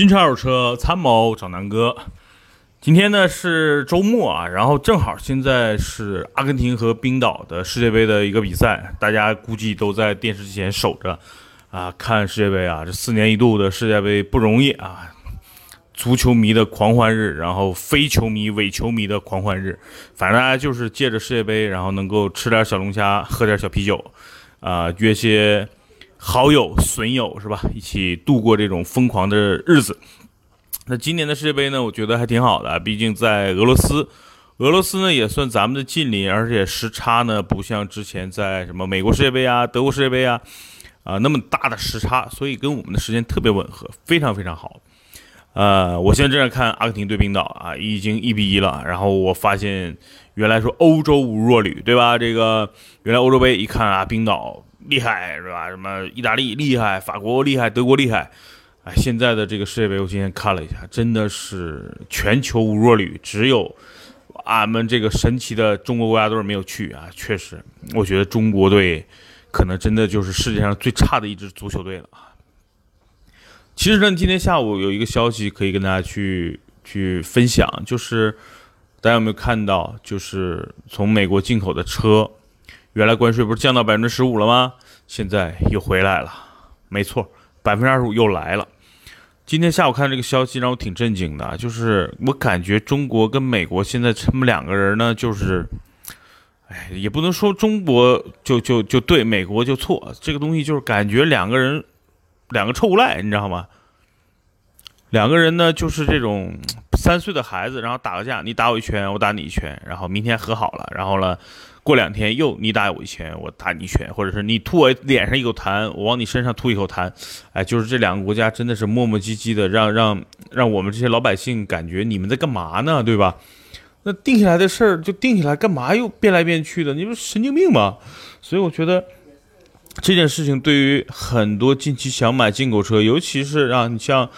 新车二手车参谋找南哥，今天呢是周末啊，然后正好现在是阿根廷和冰岛的世界杯的一个比赛，大家估计都在电视机前守着啊看世界杯啊，这四年一度的世界杯不容易啊，足球迷的狂欢日，然后非球迷伪球迷的狂欢日，反正大家就是借着世界杯，然后能够吃点小龙虾，喝点小啤酒，啊约些。好友损友是吧？一起度过这种疯狂的日子。那今年的世界杯呢？我觉得还挺好的，毕竟在俄罗斯，俄罗斯呢也算咱们的近邻，而且时差呢不像之前在什么美国世界杯啊、德国世界杯啊啊那么大的时差，所以跟我们的时间特别吻合，非常非常好。呃，我现在正在看阿根廷对冰岛啊，已经一比一了。然后我发现，原来说欧洲无弱旅，对吧？这个原来欧洲杯一看啊，冰岛。厉害是吧？什么意大利厉害，法国厉害，德国厉害。哎，现在的这个世界杯，我今天看了一下，真的是全球无弱旅，只有俺们这个神奇的中国国家队没有去啊。确实，我觉得中国队可能真的就是世界上最差的一支足球队了啊。其实呢，今天下午有一个消息可以跟大家去去分享，就是大家有没有看到，就是从美国进口的车。原来关税不是降到百分之十五了吗？现在又回来了，没错，百分之二十五又来了。今天下午看这个消息，让我挺震惊的。就是我感觉中国跟美国现在他们两个人呢，就是，哎，也不能说中国就就就对，美国就错。这个东西就是感觉两个人，两个臭无赖，你知道吗？两个人呢，就是这种 三岁的孩子，然后打个架，你打我一拳，我打你一拳，然后明天和好了，然后呢？过两天又你打我一拳，我打你一拳，或者是你吐我脸上一口痰，我往你身上吐一口痰，哎，就是这两个国家真的是磨磨唧唧的，让让让我们这些老百姓感觉你们在干嘛呢？对吧？那定下来的事儿就定下来，干嘛又变来变去的？你不神经病吗？所以我觉得这件事情对于很多近期想买进口车，尤其是让你像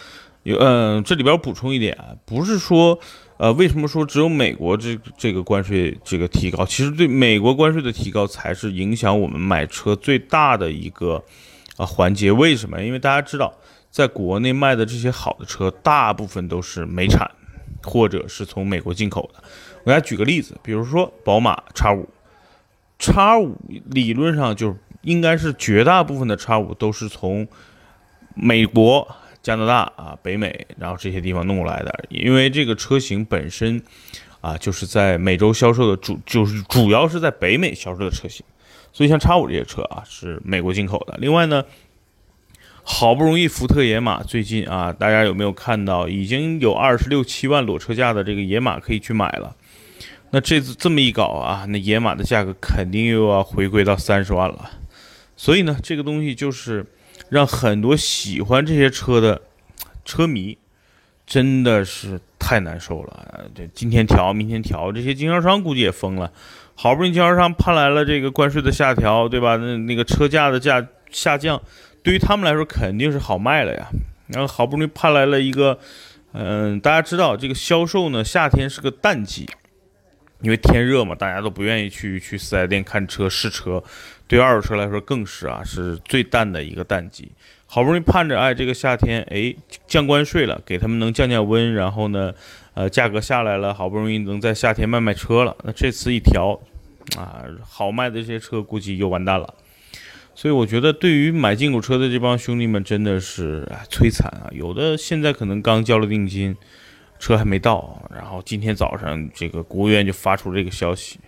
有嗯，这里边补充一点，不是说。呃，为什么说只有美国这这个关税这个提高？其实对美国关税的提高才是影响我们买车最大的一个啊环节。为什么？因为大家知道，在国内卖的这些好的车，大部分都是美产，或者是从美国进口的。我给大家举个例子，比如说宝马叉五，叉五理论上就应该是绝大部分的叉五都是从美国。加拿大啊，北美，然后这些地方弄过来的，因为这个车型本身啊，就是在美洲销售的主，就是主要是在北美销售的车型，所以像叉五这些车啊，是美国进口的。另外呢，好不容易福特野马最近啊，大家有没有看到，已经有二十六七万裸车价的这个野马可以去买了？那这次这么一搞啊，那野马的价格肯定又要回归到三十万了。所以呢，这个东西就是。让很多喜欢这些车的车迷真的是太难受了。这今天调，明天调，这些经销商估计也疯了。好不容易经销商盼来了这个关税的下调，对吧？那那个车价的价下降，对于他们来说肯定是好卖了呀。然后好不容易盼来了一个，嗯，大家知道这个销售呢，夏天是个淡季，因为天热嘛，大家都不愿意去去四 S 店看车试车。对二手车来说更是啊，是最淡的一个淡季。好不容易盼着，哎，这个夏天，哎，降关税了，给他们能降降温，然后呢，呃，价格下来了，好不容易能在夏天卖卖车了。那这次一调，啊，好卖的这些车估计又完蛋了。所以我觉得，对于买进口车的这帮兄弟们，真的是摧残啊！有的现在可能刚交了定金，车还没到，然后今天早上这个国务院就发出这个消息。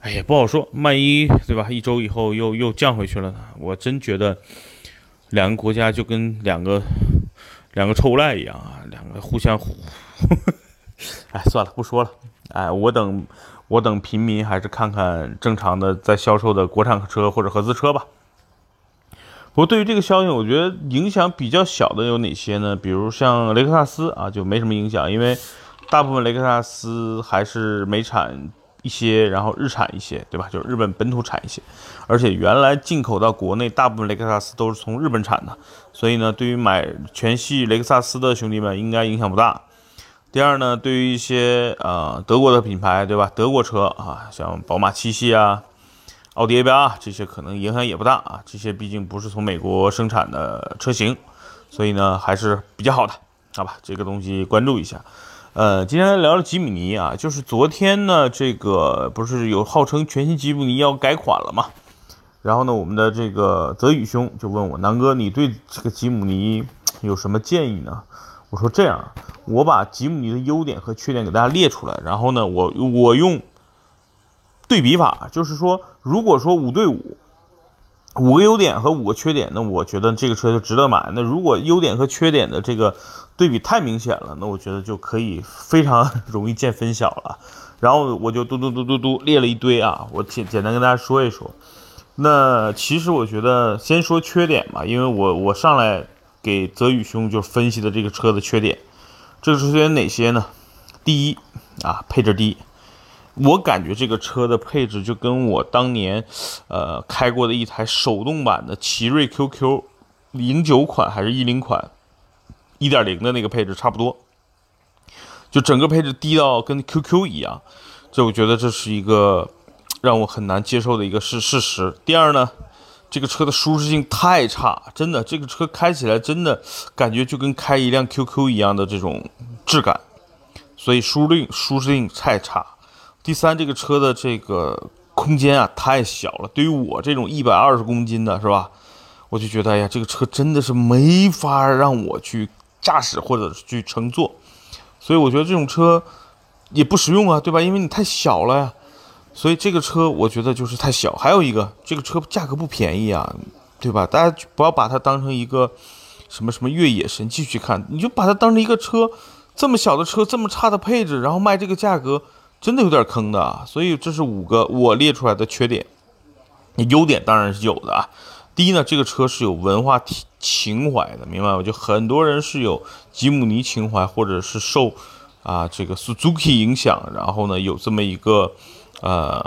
哎呀，不好说，万一对吧？一周以后又又降回去了呢？我真觉得两个国家就跟两个两个臭无赖一样啊，两个互相互。哎，算了，不说了。哎，我等我等平民还是看看正常的在销售的国产车或者合资车吧。不过对于这个消息，我觉得影响比较小的有哪些呢？比如像雷克萨斯啊，就没什么影响，因为大部分雷克萨斯还是美产。一些，然后日产一些，对吧？就是日本本土产一些，而且原来进口到国内，大部分雷克萨斯都是从日本产的，所以呢，对于买全系雷克萨斯的兄弟们，应该影响不大。第二呢，对于一些呃德国的品牌，对吧？德国车啊，像宝马七系啊、奥迪 A 八这些，可能影响也不大啊。这些毕竟不是从美国生产的车型，所以呢，还是比较好的好吧，这个东西关注一下。呃，今天聊聊吉姆尼啊，就是昨天呢，这个不是有号称全新吉姆尼要改款了嘛？然后呢，我们的这个泽宇兄就问我，南哥，你对这个吉姆尼有什么建议呢？我说这样，我把吉姆尼的优点和缺点给大家列出来，然后呢，我我用对比法，就是说，如果说五对五。五个优点和五个缺点，那我觉得这个车就值得买。那如果优点和缺点的这个对比太明显了，那我觉得就可以非常容易见分晓了。然后我就嘟嘟嘟嘟嘟列了一堆啊，我简简单跟大家说一说。那其实我觉得先说缺点吧，因为我我上来给泽宇兄就分析的这个车的缺点，这个缺点哪些呢？第一啊，配置低。我感觉这个车的配置就跟我当年，呃，开过的一台手动版的奇瑞 QQ，零九款还是一零款，一点零的那个配置差不多，就整个配置低到跟 QQ 一样，这我觉得这是一个让我很难接受的一个事事实。第二呢，这个车的舒适性太差，真的，这个车开起来真的感觉就跟开一辆 QQ 一样的这种质感，所以舒适舒适性太差。第三，这个车的这个空间啊太小了，对于我这种一百二十公斤的是吧，我就觉得哎呀，这个车真的是没法让我去驾驶或者去乘坐，所以我觉得这种车也不实用啊，对吧？因为你太小了呀，所以这个车我觉得就是太小。还有一个，这个车价格不便宜啊，对吧？大家不要把它当成一个什么什么越野神器去看，你就把它当成一个车，这么小的车，这么差的配置，然后卖这个价格。真的有点坑的啊，所以这是五个我列出来的缺点。你优点当然是有的啊。第一呢，这个车是有文化情情怀的，明白吗？就很多人是有吉姆尼情怀，或者是受啊这个 Suzuki 影响，然后呢有这么一个呃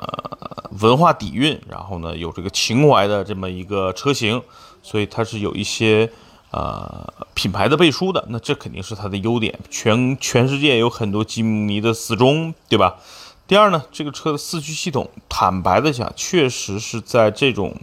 文化底蕴，然后呢有这个情怀的这么一个车型，所以它是有一些。呃，品牌的背书的，那这肯定是它的优点。全全世界有很多吉姆尼的死忠，对吧？第二呢，这个车的四驱系统，坦白的讲，确实是在这种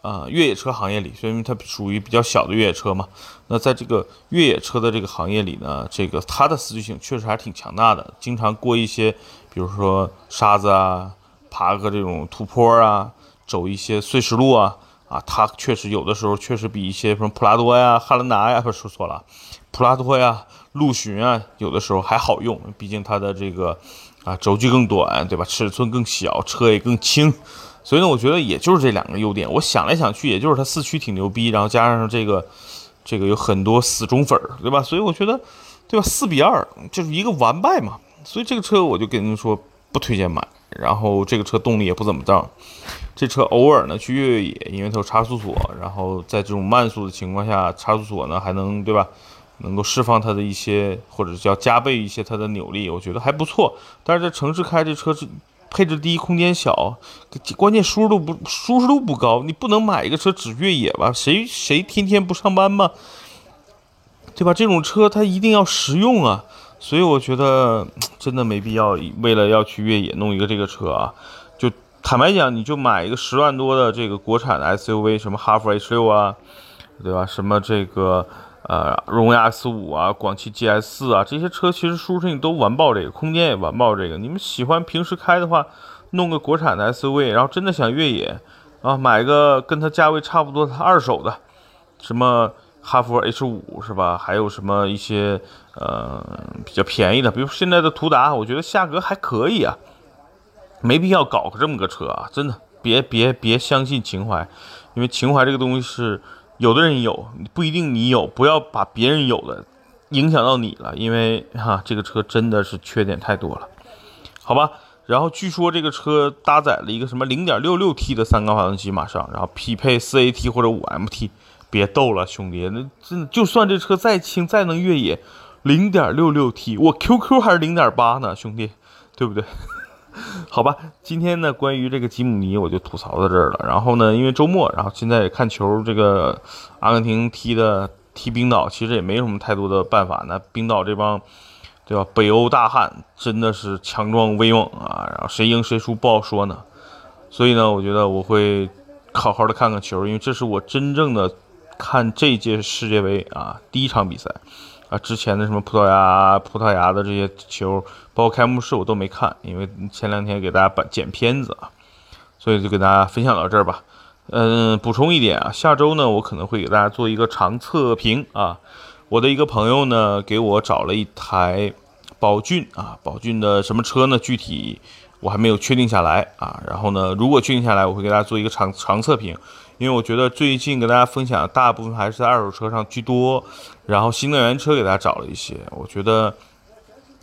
啊越野车行业里，虽然它属于比较小的越野车嘛。那在这个越野车的这个行业里呢，这个它的四驱性确实还挺强大的，经常过一些，比如说沙子啊，爬个这种土坡啊，走一些碎石路啊。啊，它确实有的时候确实比一些什么普拉多呀、汉兰达呀，不说错了，普拉多呀、陆巡啊，有的时候还好用，毕竟它的这个啊轴距更短，对吧？尺寸更小，车也更轻，所以呢，我觉得也就是这两个优点。我想来想去，也就是它四驱挺牛逼，然后加上这个这个有很多死忠粉，对吧？所以我觉得，对吧？四比二就是一个完败嘛。所以这个车我就跟您说不推荐买，然后这个车动力也不怎么脏。这车偶尔呢去越野，因为它有差速锁，然后在这种慢速的情况下，差速锁呢还能对吧，能够释放它的一些或者叫加倍一些它的扭力，我觉得还不错。但是在城市开这车是配置低，空间小，关键舒适度不舒适度不高，你不能买一个车只越野吧？谁谁天天不上班吗？对吧？这种车它一定要实用啊，所以我觉得 真的没必要为了要去越野弄一个这个车啊。就坦白讲，你就买一个十万多的这个国产的 SUV，什么哈弗 H 六啊，对吧？什么这个呃荣威 X 五啊，广汽 GS 四啊，这些车其实舒适性都完爆这个，空间也完爆这个。你们喜欢平时开的话，弄个国产的 SUV，然后真的想越野啊，买个跟它价位差不多的二手的，什么哈弗 H 五是吧？还有什么一些呃比较便宜的，比如现在的途达，我觉得价格还可以啊。没必要搞个这么个车啊！真的，别别别相信情怀，因为情怀这个东西是有的人有，不一定你有，不要把别人有的影响到你了，因为哈这个车真的是缺点太多了，好吧？然后据说这个车搭载了一个什么 0.66T 的三缸发动机，马上，然后匹配 4AT 或者 5MT，别逗了，兄弟，那真就算这车再轻再能越野，0.66T，我 QQ 还是0.8呢，兄弟，对不对？好吧，今天呢，关于这个吉姆尼，我就吐槽到这儿了。然后呢，因为周末，然后现在也看球，这个阿根廷踢的踢冰岛，其实也没什么太多的办法。那冰岛这帮，对吧？北欧大汉真的是强壮威猛啊！然后谁赢谁输不好说呢。所以呢，我觉得我会好好的看看球，因为这是我真正的看这届世界杯啊第一场比赛。啊，之前的什么葡萄牙、葡萄牙的这些球，包括开幕式我都没看，因为前两天给大家把剪片子啊，所以就给大家分享到这儿吧。嗯，补充一点啊，下周呢，我可能会给大家做一个长测评啊。我的一个朋友呢，给我找了一台宝骏啊，宝骏的什么车呢？具体我还没有确定下来啊。然后呢，如果确定下来，我会给大家做一个长长测评。因为我觉得最近跟大家分享的大部分还是在二手车上居多，然后新能源车给大家找了一些。我觉得，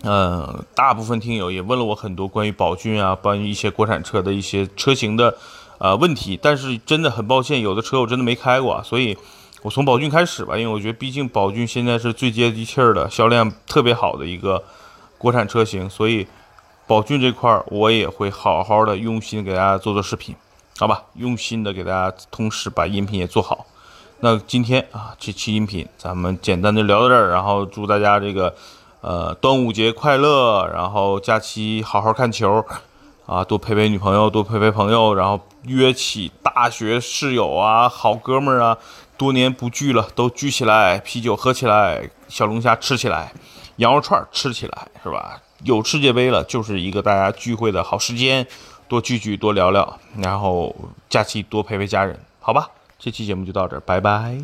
嗯，大部分听友也问了我很多关于宝骏啊，关于一些国产车的一些车型的呃问题。但是真的很抱歉，有的车我真的没开过，所以我从宝骏开始吧。因为我觉得，毕竟宝骏现在是最接地气儿的、销量特别好的一个国产车型，所以宝骏这块儿我也会好好的用心给大家做做视频。好吧，用心的给大家，同时把音频也做好。那今天啊，这期音频咱们简单的聊到这儿，然后祝大家这个呃端午节快乐，然后假期好好看球啊，多陪陪女朋友，多陪陪朋友，然后约起大学室友啊、好哥们儿啊，多年不聚了，都聚起来，啤酒喝起来，小龙虾吃起来，羊肉串吃起来，是吧？有世界杯了，就是一个大家聚会的好时间。多聚聚，多聊聊，然后假期多陪陪家人，好吧？这期节目就到这儿，拜拜。